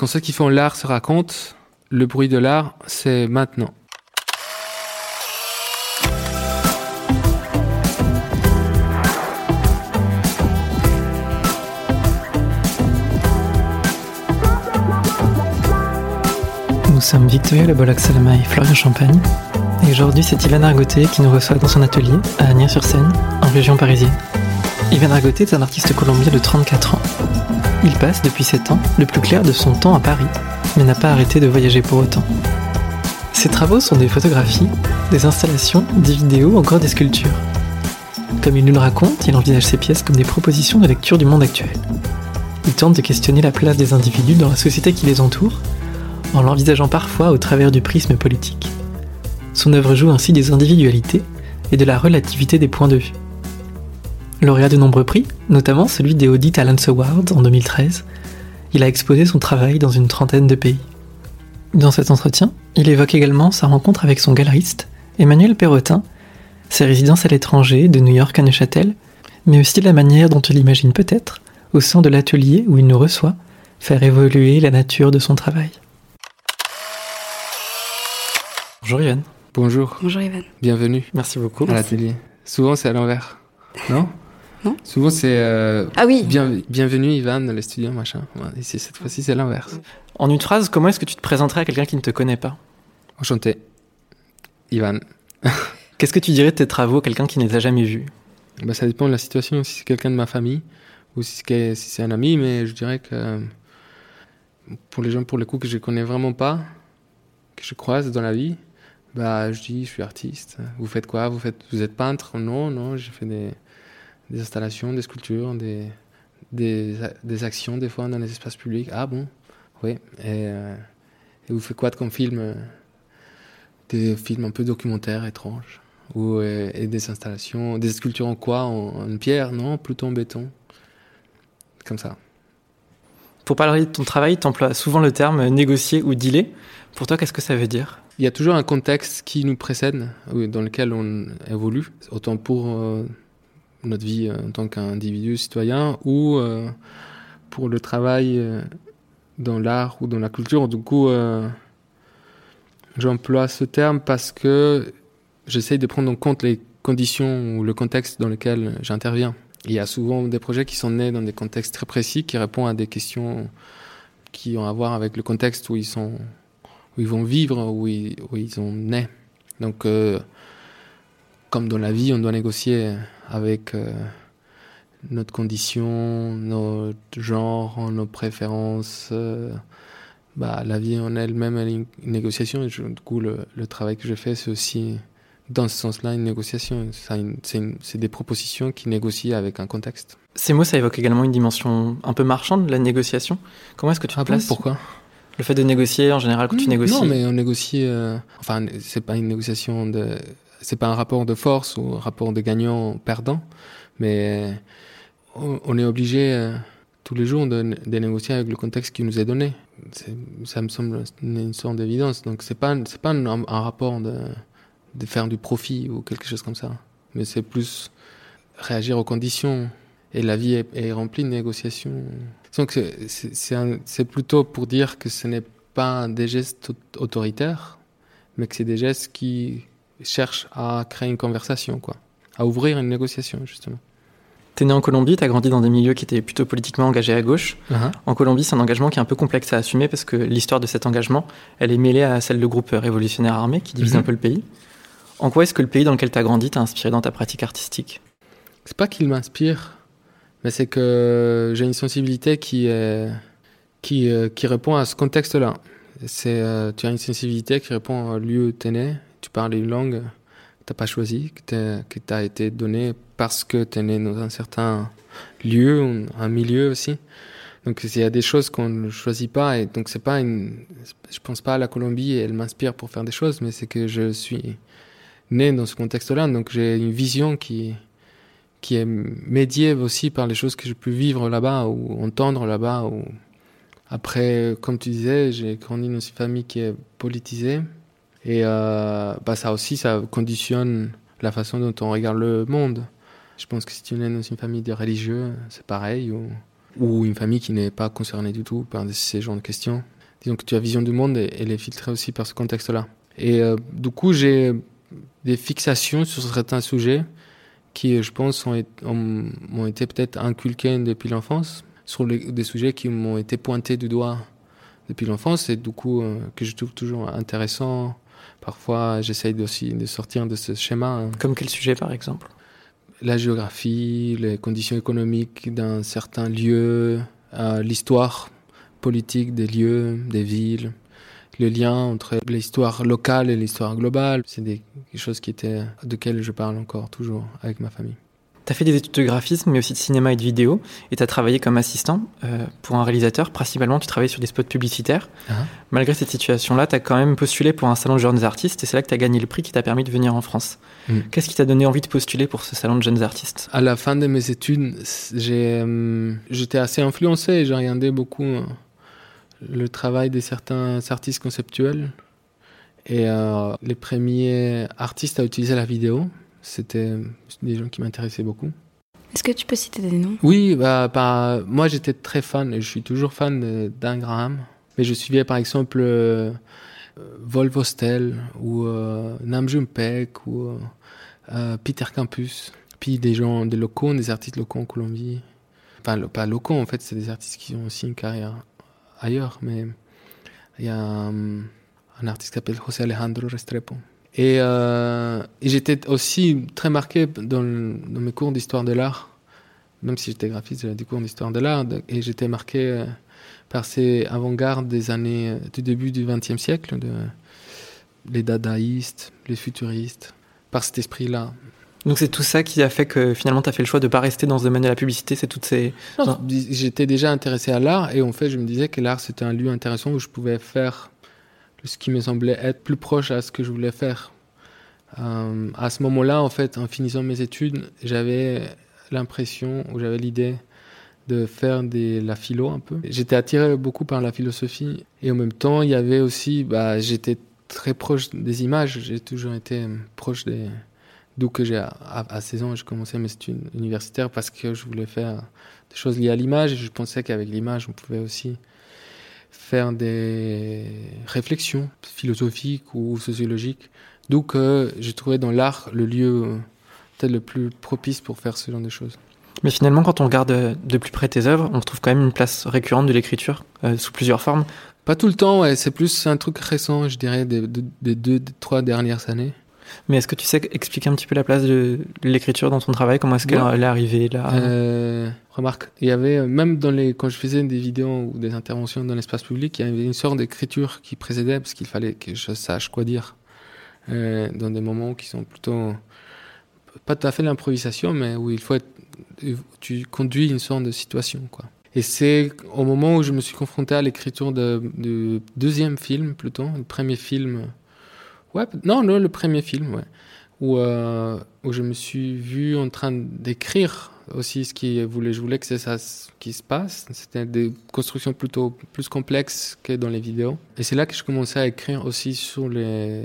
Quand ceux qui font l'art se racontent, le bruit de l'art, c'est maintenant. Nous sommes Victoria Le Salama et Florian Champagne. Et aujourd'hui, c'est Ivan Argoté qui nous reçoit dans son atelier à Agnières-sur-Seine, en région parisienne. Ivan Argoté est un artiste colombien de 34 ans. Il passe depuis 7 ans le plus clair de son temps à Paris, mais n'a pas arrêté de voyager pour autant. Ses travaux sont des photographies, des installations, des vidéos, encore des sculptures. Comme il nous le raconte, il envisage ses pièces comme des propositions de lecture du monde actuel. Il tente de questionner la place des individus dans la société qui les entoure, en l'envisageant parfois au travers du prisme politique. Son œuvre joue ainsi des individualités et de la relativité des points de vue. Lauréat de nombreux prix, notamment celui des Audi Talents Awards en 2013, il a exposé son travail dans une trentaine de pays. Dans cet entretien, il évoque également sa rencontre avec son galeriste, Emmanuel Perrotin, ses résidences à l'étranger, de New York à Neuchâtel, mais aussi la manière dont il imagine peut-être, au sein de l'atelier où il nous reçoit, faire évoluer la nature de son travail. Bonjour Yvan. Bonjour. Bonjour Ivan. Bienvenue Merci beaucoup. à l'atelier. Souvent, c'est à l'envers. Non? Non. Souvent, c'est euh, Ah oui, bien, bienvenue, Ivan, le studio, machin. Ouais, Ici, cette fois-ci, c'est l'inverse. En une phrase, comment est-ce que tu te présenterais à quelqu'un qui ne te connaît pas? Enchanté. Ivan. Qu'est-ce que tu dirais de tes travaux à quelqu'un qui ne les a jamais vus Bah, ça dépend de la situation, si c'est quelqu'un de ma famille ou si c'est si c'est un ami, mais je dirais que pour les gens pour le coup que je connais vraiment pas, que je croise dans la vie, bah je dis je suis artiste. Vous faites quoi? Vous faites vous êtes peintre? Non, non, j'ai fait des, des installations, des sculptures, des, des des actions des fois dans les espaces publics. Ah bon Oui. Et, euh, et vous faites quoi comme film euh, Des films un peu documentaires étranges ou euh, et des installations, des sculptures en quoi en, en pierre Non, plutôt en béton. Comme ça. Pour parler de ton travail, tu emploies souvent le terme négocier ou dealer. Pour toi, qu'est-ce que ça veut dire? Il y a toujours un contexte qui nous précède, dans lequel on évolue, autant pour notre vie euh, en tant qu'individu citoyen ou euh, pour le travail euh, dans l'art ou dans la culture. Du coup, j'emploie ce terme parce que j'essaye de prendre en compte les conditions ou le contexte dans lequel j'interviens. Il y a souvent des projets qui sont nés dans des contextes très précis, qui répondent à des questions qui ont à voir avec le contexte où ils sont, où ils vont vivre, où ils, où ils sont nés. Donc, euh, comme dans la vie, on doit négocier avec euh, notre condition, notre genre, nos préférences. euh, bah, la vie en elle-même, elle est une négociation. Et je- du coup, le, le travail que je fais, c'est aussi, dans ce sens-là, une négociation. C'est des propositions qui négocient avec un contexte. Ces mots, ça évoque également une dimension un peu marchande de la négociation. Comment est-ce que tu te Ah bon, places pourquoi? Le fait de négocier, en général, quand tu Hmm, négocies. Non, mais on négocie. euh, enfin, c'est pas une négociation de. C'est pas un rapport de force ou un rapport de gagnant-perdant, mais on, on est obligé euh, tous les jours de, négocier avec le contexte qui nous est donné. Ça me semble une, sorte d'évidence. Donc c'est pas c'est pas un, rapport de, faire du profit ou quelque chose comme ça, mais c'est plus réagir aux conditions. Et la vie est, est remplie de négociations. Donc c'est- plutôt pour dire que ce n'est pas des gestes au- autoritaires, mais que c'est des gestes qui cherchent à créer une conversation, quoi, à ouvrir une négociation justement. T'es né en Colombie, t'as grandi dans des milieux qui étaient plutôt politiquement engagés à gauche. En Colombie, c'est un engagement qui est un peu complexe à assumer parce que l'histoire de cet engagement, elle est mêlée à celle de groupes révolutionnaires armés qui divisent Mhm. un peu le pays. En quoi est-ce que le pays dans lequel t'as grandi t'a inspiré dans ta pratique artistique? C'est pas qu'il m'inspire, mais c'est que j'ai une sensibilité qui est, qui, euh, qui répond à ce contexte-là. C'est euh, tu as une sensibilité qui répond au lieu où t'es né, tu parles une langue que t'as pas choisie, que t'as été donnée parce que t'es né dans un certain lieu, un milieu aussi. Donc il y a des choses qu'on ne choisit pas et donc c'est pas une, je pense pas à la Colombie et elle m'inspire pour faire des choses, mais c'est que je suis né dans ce contexte-là, donc j'ai une vision qui qui est médiée aussi par les choses que j'ai pu vivre là-bas ou entendre là-bas. Après, comme tu disais, j'ai grandi dans une famille qui est politisée. Et euh, bah ça aussi, ça conditionne la façon dont on regarde le monde. Je pense que si tu es dans une famille de religieux, c'est pareil. Ou ou une famille qui n'est pas concernée du tout par ces genres de questions. Disons que tu as vision du monde et elle est filtrée aussi par ce contexte-là. Et euh, du coup, j'ai des fixations sur certains sujets qui, je pense, ont, ont, été peut-être inculqués depuis l'enfance, sur des sujets qui m'ont été pointés du doigt depuis l'enfance et du coup euh, que je trouve toujours intéressant. Parfois, j'essaye aussi de sortir de ce schéma. Hein. Comme quel sujet, par exemple? La géographie, les conditions économiques d'un certain lieu, euh, l'histoire politique des lieux, des villes, le lien entre l'histoire locale et l'histoire globale. C'est des choses qui étaient, de quelles je parle encore toujours avec ma famille. Tu as fait des études de graphisme, mais aussi de cinéma et de vidéo, et tu as travaillé comme assistant euh, pour un réalisateur. Principalement, tu travaillais sur des spots publicitaires. Uh-huh. Malgré cette situation-là, tu as quand même postulé pour un salon de jeunes artistes, et c'est là que tu as gagné le prix qui t'a permis de venir en France. Mm. Qu'est-ce qui t'a donné envie de postuler pour ce salon de jeunes artistes? À la fin de mes études, euh, j'étais assez influencé, et j'ai regardé beaucoup euh, le travail de certains artistes conceptuels. Et les premiers artistes à utiliser la vidéo, c'était des gens qui m'intéressaient beaucoup. Est-ce que tu peux citer des noms? Oui, bah, bah, moi j'étais très fan, et je suis toujours fan d'Anne Graham. Mais je suivais par exemple euh, Volvostel ou euh, Nam Jumpek ou euh, Peter Campus. Puis des gens, des locaux, des artistes locaux en Colombie. Enfin, pas locaux en fait, c'est des artistes qui ont aussi une carrière ailleurs. Mais il y a un, un artiste qui s'appelle José Alejandro Restrepo euh, et, j'étais aussi très marqué dans, dans mes cours d'histoire de l'art, même si j'étais graphiste, j'avais des cours d'histoire de l'art, et j'étais marqué euh, par ces avant-gardes des années, euh, du début du XXe siècle, de, les dadaïstes, les futuristes, par cet esprit-là. Donc c'est tout ça qui a fait que finalement tu as fait le choix de ne pas rester dans ce domaine de la publicité, c'est toutes ces... J'étais déjà intéressé à l'art et en fait je me disais que l'art c'était un lieu intéressant où je pouvais faire ce qui me semblait être plus proche à ce que je voulais faire. Euh, à ce moment-là, en fait, en finissant mes études, j'avais l'impression, ou j'avais l'idée de faire des, la philo un peu. J'étais attiré beaucoup par la philosophie et en même temps, il y avait aussi, bah, j'étais très proche des images. J'ai toujours été proche des. D'où que j'ai à, 16 ans, j'ai commencé mes études universitaires parce que je voulais faire des choses liées à l'image et je pensais qu'avec l'image, on pouvait aussi faire des réflexions philosophiques ou sociologiques. D'où que j'ai trouvé dans l'art le lieu euh, peut-être le plus propice pour faire ce genre de choses. Mais finalement, quand on regarde de plus près tes œuvres, on trouve quand même une place récurrente de l'écriture euh, sous plusieurs formes. Pas tout le temps, ouais. c'est plus un truc récent, je dirais, des, des deux, des trois dernières années. Mais est-ce que tu sais expliquer un petit peu la place de l'écriture dans ton travail? Comment est-ce qu'elle est arrivée là? Euh, Remarque, il y avait, euh, même dans les, quand je faisais des vidéos ou des interventions dans l'espace public, il y avait une sorte d'écriture qui précédait parce qu'il fallait que je sache quoi dire euh, dans des moments qui sont plutôt pas tout à fait l'improvisation, mais où il faut être, tu conduis une sorte de situation, quoi. Et c'est au moment où je me suis confronté à l'écriture du deuxième film, plutôt, le premier film Non, le premier film, euh, où je me suis vu en train d'écrire aussi ce qui voulait. Je voulais que c'est ça qui se passe. C'était des constructions plutôt plus complexes que dans les vidéos. Et c'est là que je commençais à écrire aussi sur les,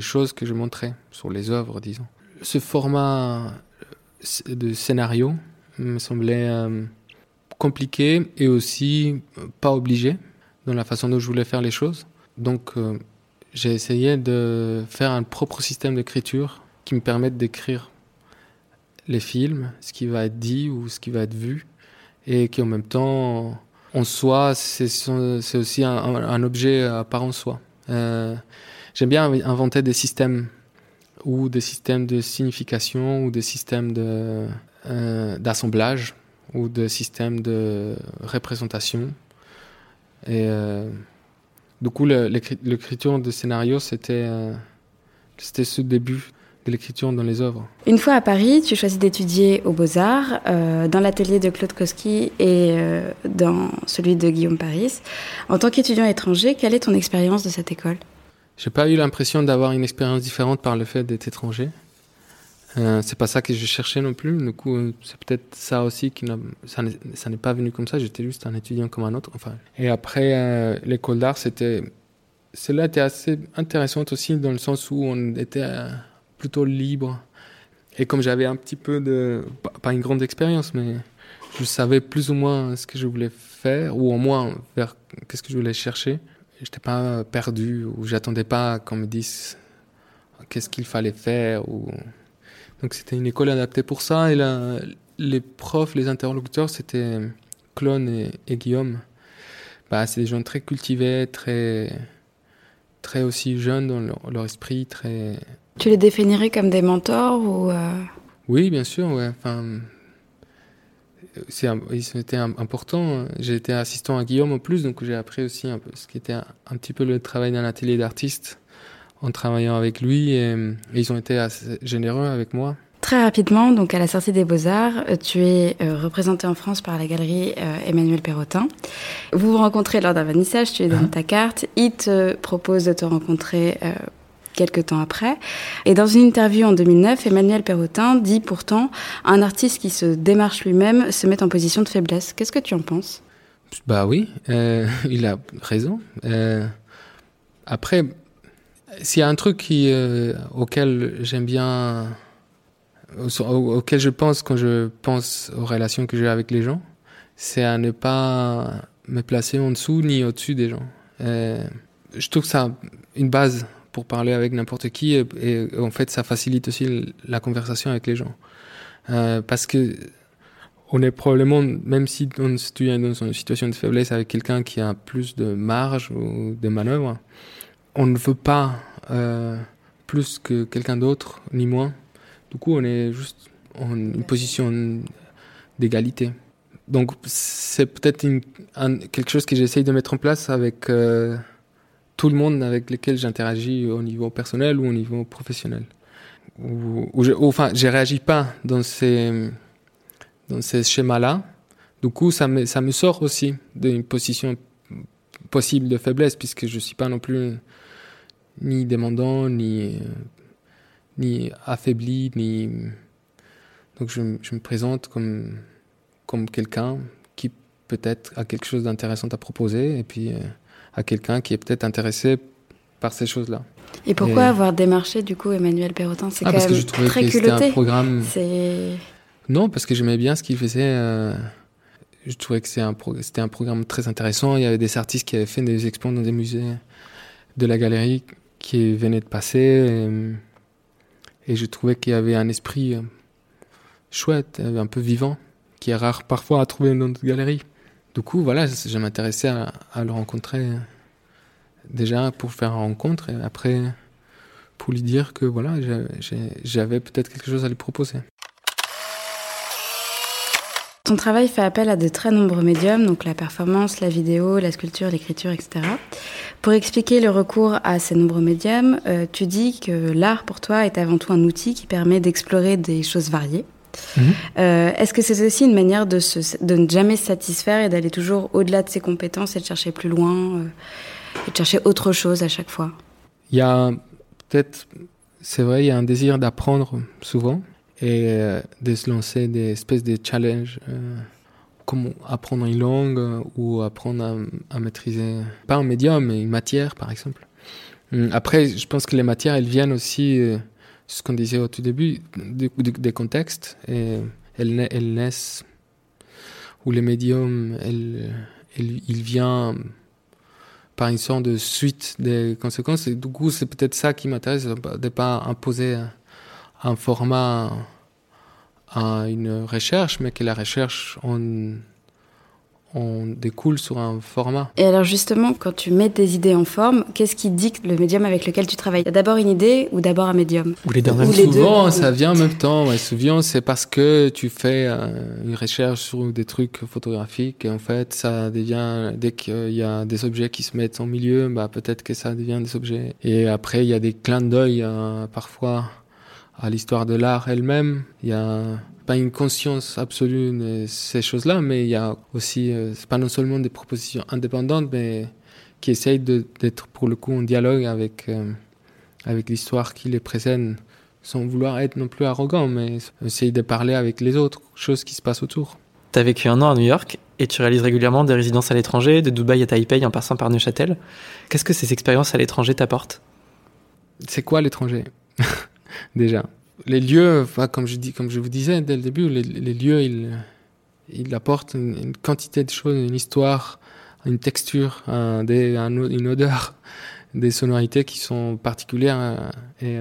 choses que je montrais, sur les œuvres, disons. Ce format de scénario me semblait euh, compliqué et aussi pas obligé dans la façon dont je voulais faire les choses. Donc, euh, j'ai essayé de faire un propre système d'écriture qui me permette d'écrire les films, ce qui va être dit ou ce qui va être vu, et qui en même temps, en soi, c'est aussi un, objet à part en soi. Euh, j'aime bien inventer des systèmes ou des systèmes de signification ou des systèmes de euh, d'assemblage ou des systèmes de représentation. Et euh, du coup, l'écriture de scénario, c'était euh, c'était ce début de l'écriture dans les œuvres. Une fois à Paris, tu choisis d'étudier aux Beaux-Arts, euh, dans l'atelier de Claude Koski et euh, dans celui de Guillaume Paris. En tant qu'étudiant étranger, quelle est ton expérience de cette école? J'ai pas eu l'impression d'avoir une expérience différente par le fait d'être étranger. Euh, c'est pas ça que je cherchais non plus. Du coup, c'est peut-être ça aussi qui ça n'est pas venu comme ça. J'étais juste un étudiant comme un autre. Enfin. Et après, euh, l'école d'art, c'était, celle-là était assez intéressante aussi dans le sens où on était euh, plutôt libre. Et comme j'avais un petit peu de, pas une grande expérience, mais je savais plus ou moins ce que je voulais faire, ou au moins vers qu'est-ce que je voulais chercher. J'étais pas perdu, ou j'attendais pas qu'on me dise qu'est-ce qu'il fallait faire. Donc c'était une école adaptée pour ça. Et là, les profs, les interlocuteurs, c'était Clone et, Guillaume. Bah, c'est des gens très cultivés, très, très aussi jeunes dans leur, esprit, très. Tu les définirais comme des mentors ou euh? Oui, bien sûr. Ouais. Enfin, c'était important. J'ai été assistant à Guillaume en plus, donc j'ai appris aussi un peu ce qui était un, petit peu le travail d'un atelier d'artiste en travaillant avec lui et, ils ont été assez généreux avec moi. Très rapidement, donc à la sortie des Beaux-Arts, euh, tu es euh, représenté en France par la galerie euh, Emmanuel Perrotin. Vous vous rencontrez lors d'un vernissage, tu lui donnes ah. ta carte, il te propose de te rencontrer quelques temps après. Et dans une interview en 2009, Emmanuel Perrotin dit pourtant un artiste qui se démarche lui-même se met en position de faiblesse. Qu'est-ce que tu en penses? Bah oui, euh, il a raison. Euh, après, s'il y a un truc euh, auquel j'aime bien, auquel je pense quand je pense aux relations que j'ai avec les gens, c'est à ne pas me placer en dessous ni au-dessus des gens. je trouve ça une base pour parler avec n'importe qui et, en fait ça facilite aussi la conversation avec les gens euh, parce que on est probablement même si on se dans une situation de faiblesse avec quelqu'un qui a plus de marge ou de manœuvre on ne veut pas euh, plus que quelqu'un d'autre ni moins du coup on est juste en une position d'égalité donc c'est peut-être quelque chose que j'essaye de mettre en place avec euh, tout le monde avec lequel j'interagis au niveau personnel ou au niveau professionnel. Ou, ou, je, enfin, je réagis pas dans ces, dans ces schémas-là. Du coup, ça me, ça me sort aussi d'une position possible de faiblesse, puisque je suis pas non plus ni demandant, ni, ni affaibli, ni. Donc, je, je me présente comme, comme quelqu'un qui peut-être a quelque chose d'intéressant à proposer, et puis. Euh, à quelqu'un qui est peut-être intéressé par ces choses-là. Et pourquoi avoir démarché du coup Emmanuel Perrotin? C'est ah, quand même très culotté. Un programme... Non, parce que j'aimais bien ce qu'il faisait. Euh, je trouvais que c'était un, programme très intéressant. Il y avait des artistes qui avaient fait des expos dans des musées de la galerie qui venaient de passer. Et, je trouvais qu'il y avait un esprit euh, chouette, un peu vivant, qui est rare parfois à trouver dans notre galerie. Du coup, voilà, je m'intéressais à, à, le rencontrer déjà pour faire une rencontre et après pour lui dire que voilà, j'avais peut-être quelque chose à lui proposer. Ton travail fait appel à de très nombreux médiums, donc la performance, la vidéo, la sculpture, l'écriture, etc. Pour expliquer le recours à ces nombreux médiums, euh, tu dis que l'art pour toi est avant tout un outil qui permet d'explorer des choses variées. Mhm. Euh, est-ce que c'est aussi une manière de, de ne jamais se satisfaire et d'aller toujours au-delà de ses compétences et de chercher plus loin euh, et de chercher autre chose à chaque fois? Il y a peut-être, c'est vrai, il y a un désir d'apprendre souvent et euh, de se lancer des espèces de challenges comme apprendre une langue ou apprendre à, maîtriser, pas un médium, mais une matière par exemple. Hum, après, je pense que les matières, elles viennent aussi ce qu'on disait au tout début, des, contextes, et elles, elles, naissent, où les médiums, elles, il vient par une sorte de suite des conséquences, et du coup, c'est peut-être ça qui m'intéresse, de ne pas imposer un format à une recherche, mais que la recherche en on découle sur un format. Et alors justement, quand tu mets tes idées en forme, qu'est-ce qui dicte le médium avec lequel tu travailles? D'abord une idée ou d'abord un médium? Ou les deux. souvent, ça vient en même temps. Ouais, souvent, c'est parce que tu fais euh, une recherche sur des trucs photographiques et en fait, ça devient dès qu'il y a des objets qui se mettent en milieu, bah peut-être que ça devient des objets. Et après, il y a des clins d'œil euh, parfois à l'histoire de l'art elle-même. Il y a pas une conscience absolue de ces choses-là, mais il y a aussi, euh, c'est pas non seulement des propositions indépendantes, mais qui essayent d'être pour le coup en dialogue avec, euh, avec l'histoire qui les précède, sans vouloir être non plus arrogant, mais essayer de parler avec les autres, choses qui se passent autour. Tu as vécu un an à New York et tu réalises régulièrement des résidences à l'étranger, de Dubaï à Taipei en passant par Neuchâtel. Qu'est-ce que ces expériences à l'étranger t'apportent? C'est quoi l'étranger? Déjà, les lieux, comme je dis, comme je vous disais dès le début, les, lieux, ils, il apporte une, quantité de choses, une histoire, une texture, une odeur, des sonorités qui sont particulières. Et,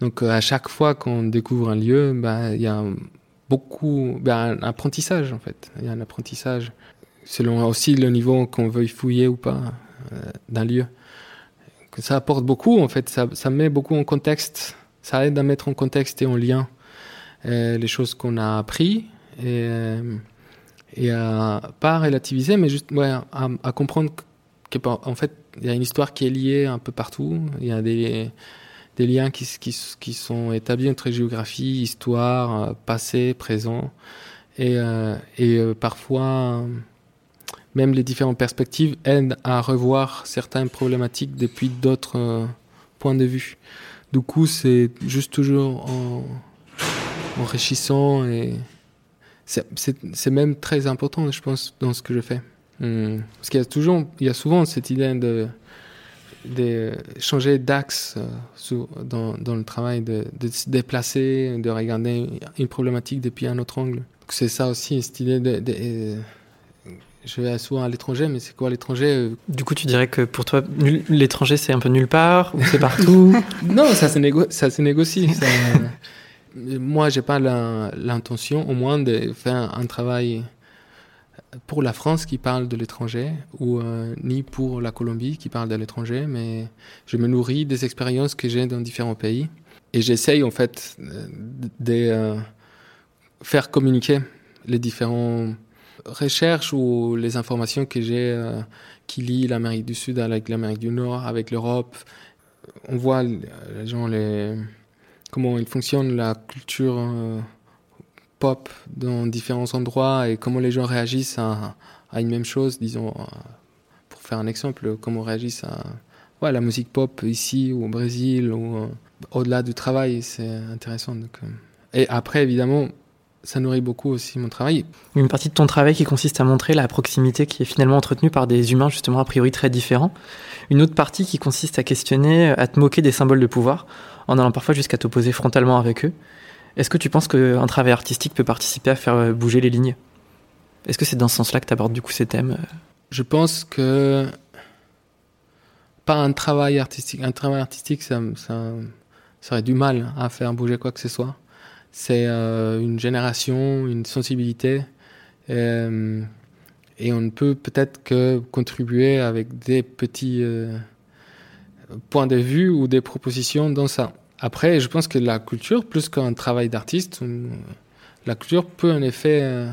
donc à chaque fois qu'on découvre un lieu, bah, il y a beaucoup, ben, un apprentissage en fait. Il y a un apprentissage selon aussi le niveau qu'on veut fouiller ou pas euh, d'un lieu. Ça apporte beaucoup en fait, ça, ça, met beaucoup en contexte, ça aide à mettre en contexte et en lien euh, les choses qu'on a appris et, euh, et à pas relativiser, mais juste ouais, à, à comprendre qu'en fait il y a une histoire qui est liée un peu partout. Il y a des des liens qui, qui, qui, sont établis entre géographie, histoire, euh, passé, présent, et, euh, et euh, parfois même les différentes perspectives aident à revoir certaines problématiques depuis d'autres points de vue. Du coup, c'est juste toujours en, enrichissant et c'est même très important, je pense, dans ce que je fais. Hmm. Parce qu'il y a toujours, il y a souvent cette idée de changer d'axe euh, dans, le travail, de, de, se déplacer, de regarder une problématique depuis un autre angle. C'est ça aussi, cette idée de, euh, je vais souvent à l'étranger, mais c'est quoi l'étranger euh? Du coup, tu dirais que pour toi, l'étranger, c'est un peu nulle part ou c'est partout Non, ça se, négo ça se négocie. Ça... Moi, j'ai pas l'intention, au moins, de faire un travail pour la France qui parle de l'étranger ou euh, ni pour la Colombie qui parle de l'étranger, mais je me nourris des expériences que j'ai dans différents pays et j'essaye en fait euh, de euh, faire communiquer les différentes recherches ou les informations que j'ai qui lient l'Amérique du Sud avec l'Amérique du Nord, avec l'Europe. On voit les gens, les, comment il fonctionne la culture pop dans différents endroits et comment les gens réagissent à, une même chose, disons, euh, pour faire un exemple, comment réagissent à la musique pop ici ou au Brésil ou euh, au-delà du travail, c'est intéressant. Euh. Et après, évidemment, ça nourrit beaucoup aussi mon travail. Une partie de ton travail qui consiste à montrer la proximité qui est finalement entretenue par des humains justement a priori très différents. Une autre partie qui consiste à questionner, à te moquer des symboles de pouvoir, en allant parfois jusqu'à t'opposer frontalement avec eux. Est-ce que tu penses qu'un travail artistique peut participer à faire bouger les lignes? Est-ce que c'est dans ce sens-là que tu abordes du coup ces thèmes? Je pense que pas un travail artistique. Un travail artistique, ça, ça, aurait du mal à faire bouger quoi que ce soit. C'est euh, une génération, une sensibilité. et on ne peut peut-être que contribuer avec des petits points de vue ou des propositions dans ça. Après, je pense que la culture, plus qu'un travail d'artiste, la culture peut en effet euh,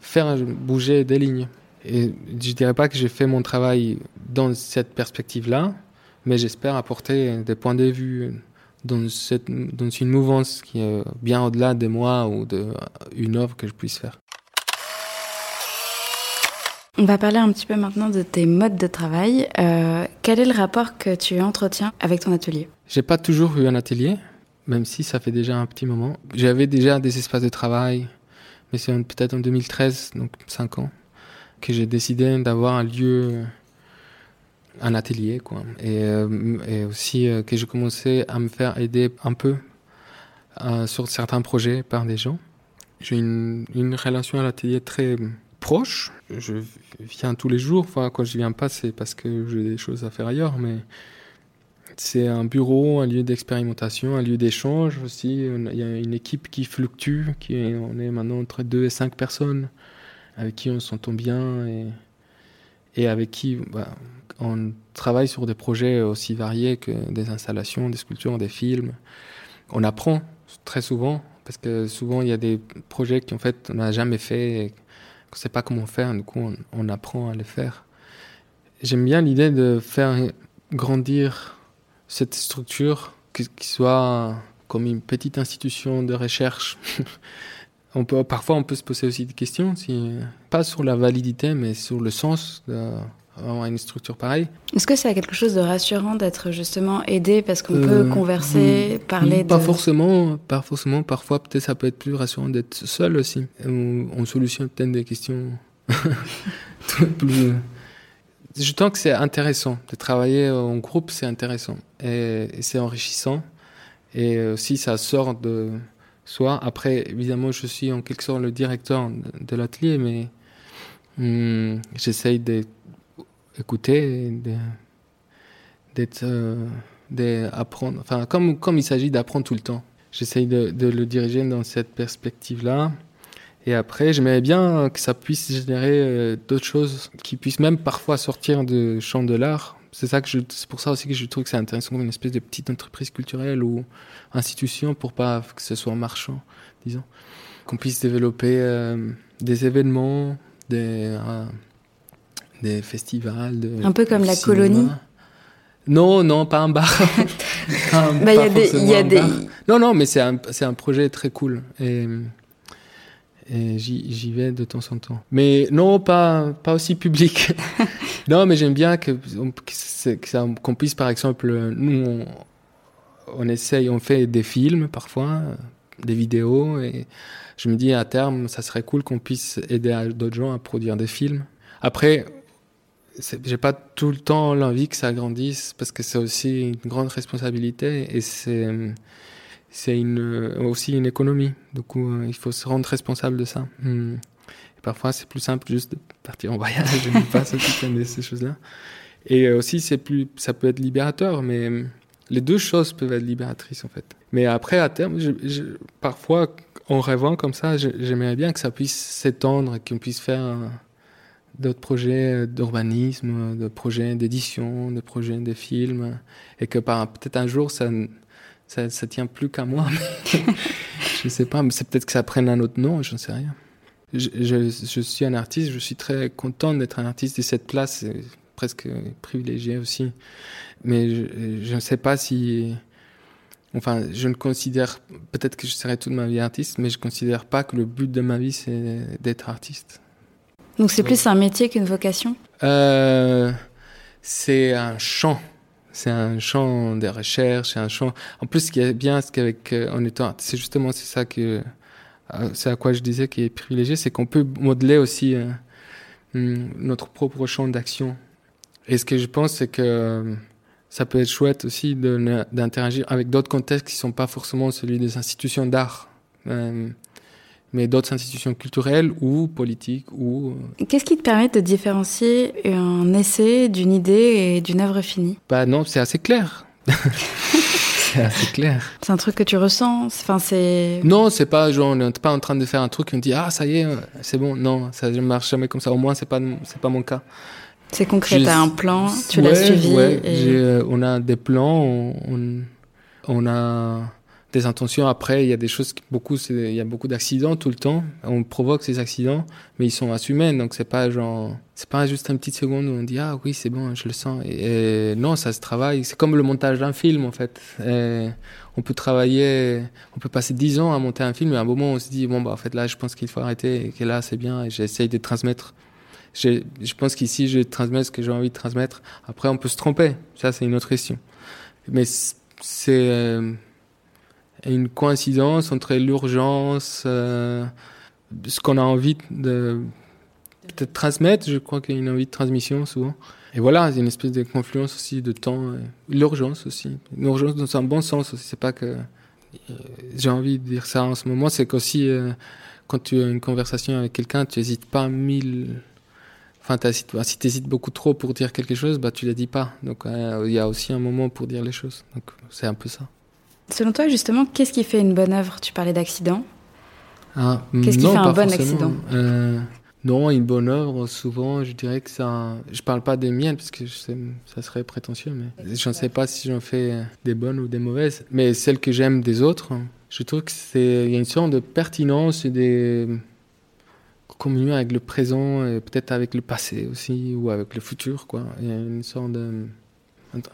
faire bouger des lignes. Et je dirais pas que j'ai fait mon travail dans cette perspective-là, mais j'espère apporter des points de vue dans, cette, dans une mouvance qui est bien au-delà de moi ou d'une œuvre que je puisse faire. On va parler un petit peu maintenant de tes modes de travail. Euh, quel est le rapport que tu entretiens avec ton atelier? J'ai pas toujours eu un atelier, même si ça fait déjà un petit moment. J'avais déjà des espaces de travail, mais c'est peut-être en 2013, donc 5 ans, que j'ai décidé d'avoir un lieu, un atelier, quoi. Et, euh, aussi euh, que j'ai commencé à me faire aider un peu sur certains projets par des gens. J'ai une, relation à l'atelier très proche. Je viens tous les jours. Enfin, quand je viens pas, c'est parce que j'ai des choses à faire ailleurs, mais c'est un bureau, un lieu d'expérimentation, un lieu d'échange aussi. Il y a une équipe qui fluctue, qui on est maintenant entre deux et cinq personnes avec qui on s'entend bien et, et avec qui bah, on travaille sur des projets aussi variés que des installations, des sculptures, des films. On apprend très souvent parce que souvent il y a des projets qu'en fait on n'a jamais fait ne sait pas comment faire, du coup on, apprend à les faire. J'aime bien l'idée de faire grandir cette structure, qui soit comme une petite institution de recherche. on peut, parfois on peut se poser aussi des questions, si, pas sur la validité, mais sur le sens de, avoir une structure pareille. Est-ce que c'est quelque chose de rassurant d'être justement aidé parce qu'on peut euh, converser, parler pas Forcément, pas forcément. Parfois, peut-être ça peut être plus rassurant d'être seul aussi. On, on solutionne peut-être des questions plus... Je pense que c'est intéressant. De travailler en groupe, c'est intéressant. Et, c'est enrichissant. Et aussi, ça sort de, soit. Après, évidemment, je suis en quelque sorte le directeur de, l'atelier, mais hum, j'essaye d'écouter, d'être, euh, d'apprendre. Enfin, comme, comme il s'agit d'apprendre tout le temps, j'essaye de, de, le diriger dans cette perspective-là. Et après, j'aimerais bien que ça puisse générer euh, d'autres choses qui puissent même parfois sortir du champ de l'art. C'est ça que c'est pour ça aussi que je trouve que c'est intéressant une espèce de petite entreprise culturelle ou institution pour pas que ce soit marchand, disons. Qu'on puisse développer euh, des événements, des, euh, des festivals. De, un peu comme la colonie. Non, non, pas un bar. bah, y a des, y a des... Non, non, mais c'est un, un projet très cool. Et, et j'y vais de temps en temps. Mais non, pas, pas aussi public. non, mais j'aime bien que, qu'on puisse, par exemple, nous, on, on, essaye, on fait des films parfois, des vidéos, et je me dis à terme, ça serait cool qu'on puisse aider d'autres gens à produire des films. Après, j'ai pas tout le temps l'envie que ça grandisse parce que c'est aussi une grande responsabilité et c'est c'est une, aussi une économie. Du coup, euh, il faut se rendre responsable de ça. Hmm. Et parfois, c'est plus simple juste de partir en voyage et ne pas s'occuper de ces choses-là. Et euh, aussi, c'est plus, ça peut être libérateur, mais hmm, les deux choses peuvent être libératrices en fait. Mais après, à terme, je, parfois, en rêvant comme ça, j'aimerais bien que ça puisse s'étendre, qu'on puisse faire d'autres projets d'urbanisme, de projets d'édition, de projets de films, et que peut-être un jour, ça ça, tient plus qu'à moi. je sais pas, mais c'est peut-être que ça prenne un autre nom, je ne sais rien. Je, je, suis un artiste, je suis très content d'être un artiste et cette place est presque privilégiée aussi. Mais je ne sais pas si. Enfin, je ne considère. Peut-être que je serai toute ma vie artiste, mais je ne considère pas que le but de ma vie, c'est d'être artiste. Donc c'est plus un métier qu'une vocation? Euh, C'est un champ c'est un champ de recherche, c'est un champ. En plus, ce qui est bien, c'est qu'avec euh, en étant, c'est justement c'est ça que euh, c'est à quoi je disais qui est privilégié, c'est qu'on peut modeler aussi euh, hmm, notre propre champ d'action. Et ce que je pense, c'est que ça peut être chouette aussi d'interagir avec d'autres contextes qui sont pas forcément celui des institutions d'art mais d'autres institutions culturelles ou politiques ou... Euh, Qu'est-ce qui te permet de différencier un essai d'une idée et d'une œuvre finie? Bah non, c'est assez clair. c'est assez clair. C'est un truc que tu ressens Enfin, c'est... Non, c'est pas genre, on n'est pas en train de faire un truc et on dit « Ah, ça y est, c'est bon ». Non, ça ne marche jamais comme ça. Au moins, c'est pas, c'est pas mon cas. C'est concret, tu as un plan, tu l'as suivi. Ouais, euh, on a des plans, on, on a des intentions. Après, il y a des choses, beaucoup, il y a beaucoup d'accidents tout le temps. On provoque ces accidents, mais ils sont assumés. Donc c'est pas genre, c'est pas juste une petite seconde où on dit ah oui c'est bon, je le sens. Et, non, ça se travaille. C'est comme le montage d'un film en fait. on peut travailler, on peut passer dix ans à monter un film, et à un moment on se dit bon bah en fait là je pense qu'il faut arrêter et que là c'est bien et j'essaye de transmettre. Je pense qu'ici je transmets ce que j'ai envie de transmettre. Après on peut se tromper, ça c'est une autre question. Mais c'est euh, une coïncidence entre l'urgence, euh, ce qu'on a envie de peut-être transmettre. Je crois qu'il y a une envie de transmission souvent. Et voilà, il y a une espèce de confluence aussi de temps, l'urgence aussi. L'urgence dans un bon sens aussi. C'est pas que euh, j'ai envie de dire ça en ce moment, c'est qu'aussi euh, quand tu as une conversation avec quelqu'un, tu n'hésites pas mille. Enfin, si tu hésites beaucoup trop pour dire quelque chose, bah tu ne dis pas. Donc il y a aussi un moment pour dire les choses. Donc c'est un peu ça. Selon toi, justement, qu'est-ce qui fait une bonne œuvre? Tu parlais d'accident. Ah, qu'est-ce qui fait un bon accident? Euh, Non, une bonne œuvre, souvent, je dirais que ça. Je parle pas des miennes parce que ça serait prétentieux, mais je ne sais pas si j'en fais des bonnes ou des mauvaises. Mais celles que j'aime des autres, je trouve que c'est y a une sorte de pertinence et des communion avec le présent et peut-être avec le passé aussi ou avec le futur, quoi. Il y a une sorte de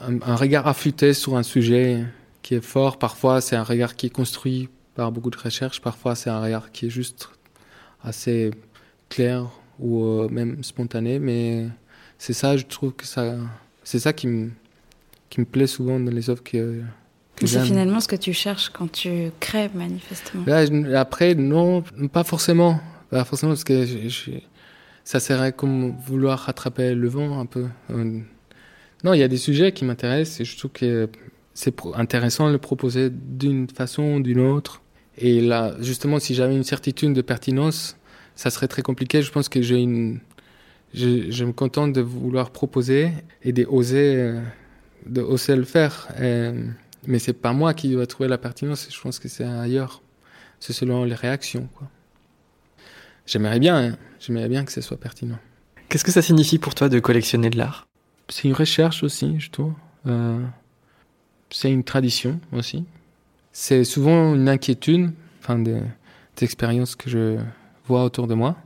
un, un regard affûté sur un sujet qui est fort. Parfois, c'est un regard qui est construit par beaucoup de recherches. Parfois, c'est un regard qui est juste assez clair ou euh, même spontané. Mais c'est ça, je trouve que ça, c'est ça qui me, qui me plaît souvent dans les œuvres que, que C'est finalement ce que tu cherches quand tu crées, manifestement. après, non, pas forcément. Pas forcément, parce que ça serait comme vouloir rattraper le vent un peu. Euh, non, il y a des sujets qui m'intéressent et je trouve que c'est intéressant de le proposer d'une façon ou d'une autre. Et là, justement, si j'avais une certitude de pertinence, ça serait très compliqué. Je pense que j'ai une, je, je, me contente de vouloir proposer et d'oser, euh, de oser le faire. Et, mais c'est pas moi qui dois trouver la pertinence. Je pense que c'est ailleurs. C'est selon les réactions. J'aimerais bien, hein. j'aimerais bien que ce soit pertinent. Qu'est-ce que ça signifie pour toi de collectionner de l'art? C'est une recherche aussi, je trouve. Euh, c'est une tradition aussi. C'est souvent une inquiétude, enfin des, expériences que je vois autour de moi.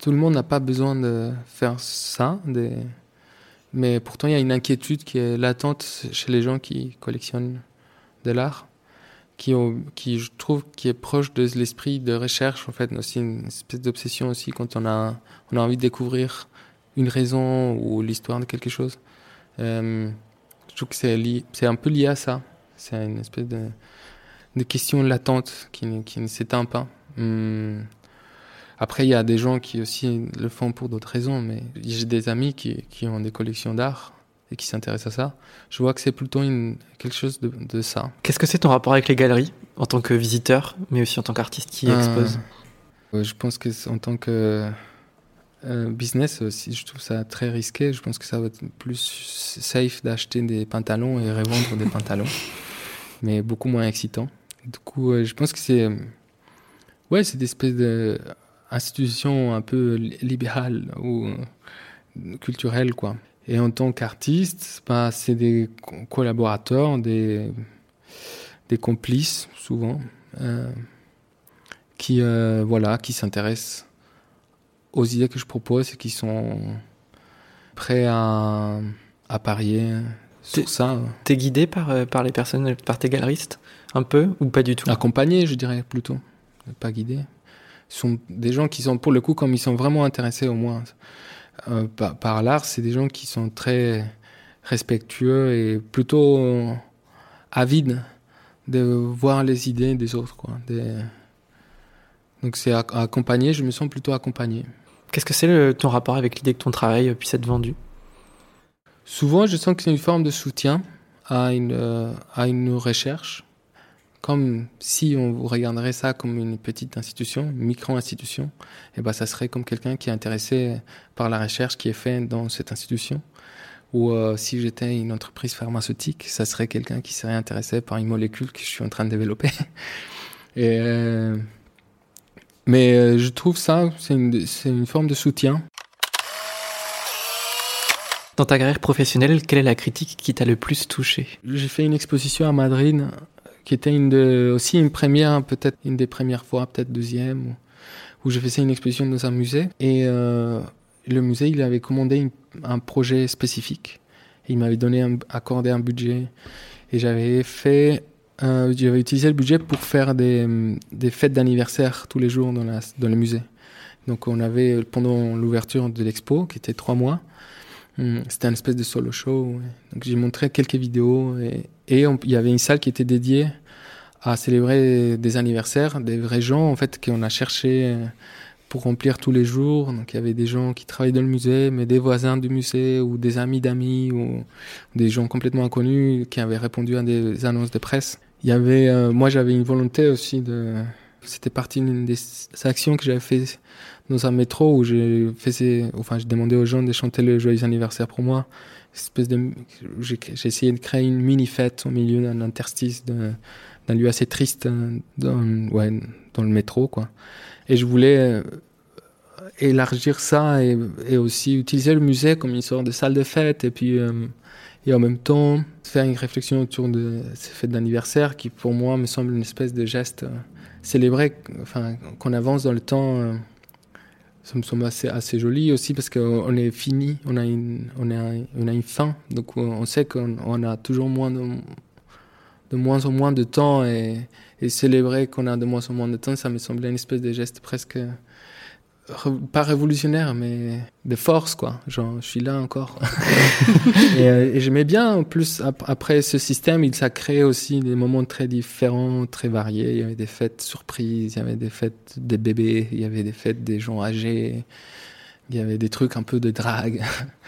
Tout le monde n'a pas besoin de faire ça, mais pourtant il y a une inquiétude qui est latente chez les gens qui collectionnent de l'art, qui, je trouve qui est proche de l'esprit de recherche en fait, aussi une espèce d'obsession aussi quand on a, envie de découvrir une raison ou l'histoire de quelque chose. Euh, trouve que c'est, c'est un peu lié à ça. C'est une espèce de, de question latente qui, qui ne s'éteint pas. Hum. Après, il y a des gens qui aussi le font pour d'autres raisons, mais j'ai des amis qui, qui, ont des collections d'art et qui s'intéressent à ça. Je vois que c'est plutôt une, quelque chose de, de ça. Qu'est-ce que c'est ton rapport avec les galeries en tant que visiteur, mais aussi en tant qu'artiste qui euh, expose? Je pense que en tant que euh, business aussi, je trouve ça très risqué. Je pense que ça va être plus safe d'acheter des pantalons et revendre des pantalons, mais beaucoup moins excitant. Du coup, euh, je pense que c'est ouais, c'est des espèces de institution un peu libérale ou euh, culturelle, quoi. Et en tant qu'artiste, bah, c'est des collaborateurs, des, des complices, souvent, euh, qui, euh, voilà, qui s'intéressent aux idées que je propose et qui sont prêts à, à parier sur ça. T'es guidé par, par les personnes, par tes galeristes, un peu, ou pas du tout? Accompagné, je dirais, plutôt. Pas guidé sont des gens qui sont, pour le coup, comme ils sont vraiment intéressés au moins euh, par, par l'art, c'est des gens qui sont très respectueux et plutôt euh, avides de voir les idées des autres. Quoi. Des... Donc c'est accompagné, je me sens plutôt accompagné. Qu'est-ce que c'est ton rapport avec l'idée que ton travail puisse être vendu? Souvent, je sens que c'est une forme de soutien à une, euh, à une recherche comme si on regarderait ça comme une petite institution, une micro-institution, et eh ben ça serait comme quelqu'un qui est intéressé par la recherche qui est faite dans cette institution. Ou euh, si j'étais une entreprise pharmaceutique, ça serait quelqu'un qui serait intéressé par une molécule que je suis en train de développer. et, euh, mais euh, je trouve ça, c'est une, une forme de soutien. Dans ta carrière professionnelle, quelle est la critique qui t'a le plus touché? J'ai fait une exposition à Madrid qui était une de, aussi une première, peut-être une des premières fois, peut-être deuxième, où, je faisais une exposition dans un musée. Et euh, le musée, il avait commandé un projet spécifique. il m'avait donné un, accordé un budget. Et j'avais fait, euh, j'avais utilisé le budget pour faire des, des fêtes d'anniversaire tous les jours dans, la, dans le musée. Donc on avait, pendant l'ouverture de l'expo, qui était trois mois, hum, c'était un espèce de solo show. Donc j'ai montré quelques vidéos et, il y avait une salle qui était dédiée à célébrer des anniversaires, des vrais gens en fait qu'on a cherché euh, pour remplir tous les jours. Donc il y avait des gens qui travaillaient dans le musée, mais des voisins du musée ou des amis d'amis ou des gens complètement inconnus qui avaient répondu à des annonces de presse. Il y avait, euh, moi j'avais une volonté aussi de, c'était partie d'une des actions que j'avais fait dans un métro où j'ai faisais, enfin je demandais aux gens de chanter le joyeux anniversaire pour moi espèce de, j'ai essayé de créer une mini fête au milieu d'un interstice d'un lieu assez triste euh, dans, ouais, dans le métro, quoi. Et je voulais euh, élargir ça et, et, aussi utiliser le musée comme une sorte de salle de fête et puis euh, et en même temps faire une réflexion autour de ces fêtes d'anniversaire qui pour moi me semble une espèce de geste célébré, enfin qu'on avance dans le temps ça me semble assez, joli aussi parce qu'on est fini, on a une, on a, une fin, donc on sait qu'on a toujours moins de, de, moins en moins de temps et, et célébrer qu'on a de moins en moins de temps, ça me semblait une espèce de geste presque pas révolutionnaire, mais de force, quoi. Genre, je suis là encore. et, euh, et j'aimais bien, en plus, après ce système, il, ça crée aussi des moments très différents, très variés. Il y avait des fêtes surprises, il y avait des fêtes des bébés, il y avait des fêtes des gens âgés, il y avait des trucs un peu de drague.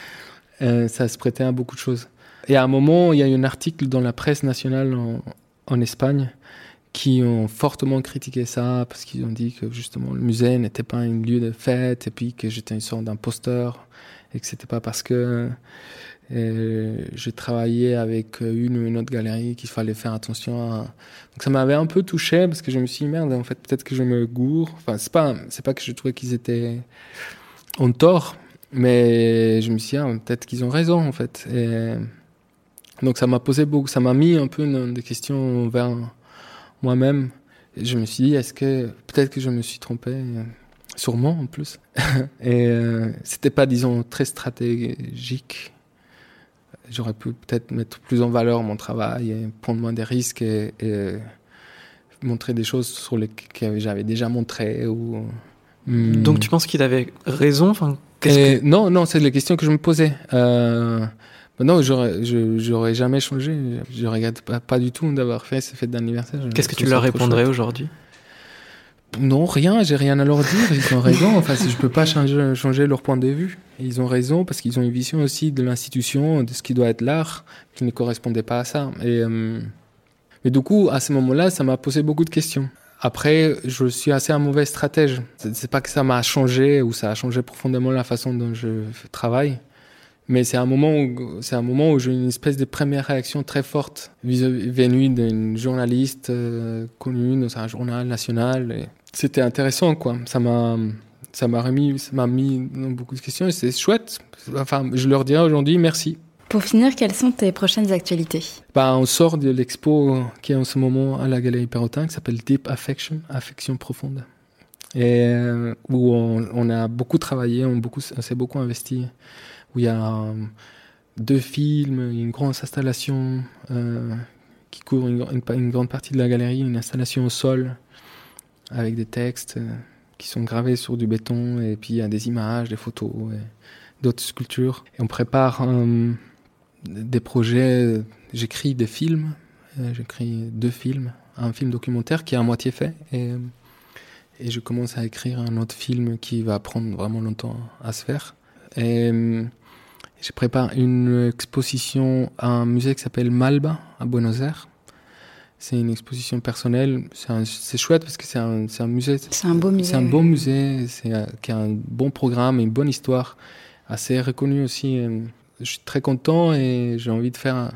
euh, ça se prêtait à beaucoup de choses. Et à un moment, il y a eu un article dans la presse nationale en, en Espagne qui ont fortement critiqué ça parce qu'ils ont dit que justement le musée n'était pas un lieu de fête et puis que j'étais une sorte d'imposteur et que c'était pas parce que euh, je travaillais avec une ou une autre galerie qu'il fallait faire attention à. Donc ça m'avait un peu touché parce que je me suis dit merde en fait peut-être que je me gourre. Enfin c'est pas c'est pas que je trouvais qu'ils étaient en tort mais je me suis dit ah, peut-être qu'ils ont raison en fait. Et donc ça m'a posé beaucoup, ça m'a mis un peu des questions vers moi-même. je me suis dit, est-ce que peut-être que je me suis trompé euh, Sûrement en plus. et euh, c'était pas, disons, très stratégique. J'aurais pu peut-être mettre plus en valeur mon travail et prendre moins des risques et, montrer des choses sur lesquelles j'avais déjà montré. Ou, hmm. Donc tu penses qu'il avait raison? Enfin, Non, non, c'est les questions que je me posais. Euh, non, j'aurais, jamais changé. Je regrette pas, du tout d'avoir fait ces fêtes d'anniversaire. Qu'est-ce que tu leur répondrais aujourd'hui? Non, rien. J'ai rien à leur dire. Ils ont raison. Enfin, je peux pas changer, changer leur point de vue. ils ont raison parce qu'ils ont une vision aussi de l'institution, de ce qui doit être l'art, qui ne correspondait pas à ça. Et, euh, mais du coup, à ce moment-là, ça m'a posé beaucoup de questions. Après, je suis assez un mauvais stratège. C'est pas que ça m'a changé ou ça a changé profondément la façon dont je travaille. Mais c'est un moment où c'est un moment où j'ai une espèce de première réaction très forte venue d'une journaliste euh, connue dans un journal national. C'était intéressant, quoi. Ça m'a ça m'a remis, ça m'a mis dans beaucoup de questions et c'est chouette. Enfin, je leur dirais aujourd'hui merci. Pour finir, quelles sont tes prochaines actualités? Bah, On sort de l'expo qui est en ce moment à la Galerie Perrotin, qui s'appelle Deep Affection, Affection profonde. Et euh, où on, on, a beaucoup travaillé, on, beaucoup, on s'est beaucoup investi où il y a euh, deux films, une grande installation euh, qui couvre une, grande partie de la galerie, une installation au sol avec des textes euh, qui sont gravés sur du béton et puis il y a des images, des photos, d'autres sculptures. Et on prépare des projets, j'écris des films, j'écris deux films, un film documentaire qui est à moitié fait et, je commence à écrire un autre film qui va prendre vraiment longtemps à se faire. Je prépare une exposition à un musée qui s'appelle Malba à Buenos Aires. C'est une exposition personnelle. C'est chouette parce que c'est un, un, musée. C'est un beau musée. C'est un beau musée qui a un bon programme et une bonne histoire, assez reconnue aussi. Je suis très content et j'ai envie de faire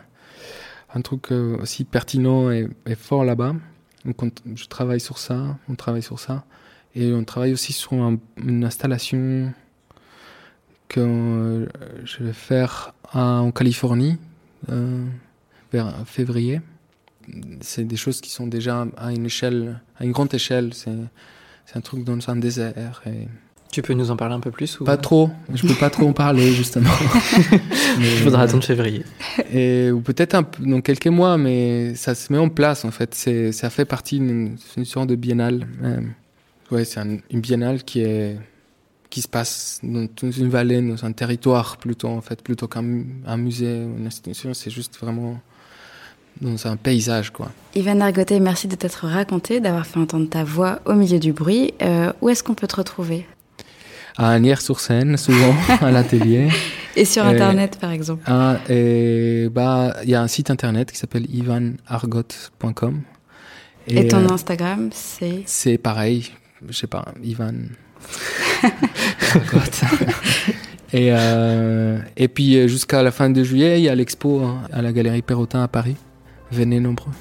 un, truc euh, aussi pertinent et, fort là-bas. Donc je travaille sur ça, on travaille sur ça. Et on travaille aussi sur une installation que euh, je vais faire en Californie euh, vers février. C'est des choses qui sont déjà à une échelle, à une grande échelle. C'est, un truc dans un désert. Et... Tu peux nous en parler un peu plus ou... Pas trop. Je peux pas trop en parler justement. Il faudra attendre février. Et ou peut-être dans quelques mois, mais ça se met en place en fait. C'est, ça fait partie d'une, sorte de biennale. Ouais, c'est une biennale qui est qui se passe dans une vallée, dans un territoire plutôt en fait, plutôt qu'un musée ou une institution. C'est juste vraiment dans un paysage quoi. Yvan Argoté, merci de t'être raconté, d'avoir fait entendre ta voix au milieu du bruit. Euh, où est-ce qu'on peut te retrouver? À Agnières-sur-Seine, souvent à l'atelier. Et sur internet par exemple. Ah, et bah il y a un site internet qui s'appelle ivanargot.com. Et, et, ton euh, Instagram c'est? C'est pareil, je sais pas, Ivan et, euh, et puis euh, jusqu'à la fin de juillet, il y a l'expo hein, à la Galerie Perrotin à Paris. Venez nombreux.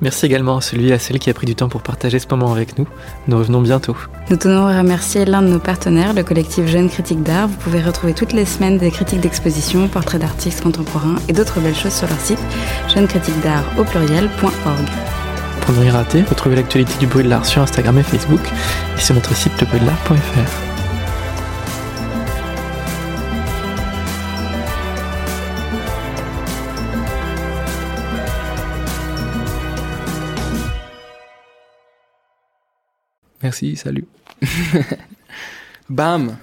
Merci également à celui et à celle qui a pris du temps pour partager ce moment avec nous. Nous revenons bientôt. Nous tenons à remercier l'un de nos partenaires, le collectif Jeunes Critiques d'Art. Vous pouvez retrouver toutes les semaines des critiques d'exposition, portraits d'artistes contemporains et d'autres belles choses sur leur site jeunescritiquesdart au pluriel.org. Pour ne rien rater, retrouvez l'actualité du bruit de l'art sur Instagram et Facebook et sur notre site lebruitdelart.fr. Merci, salut. Bam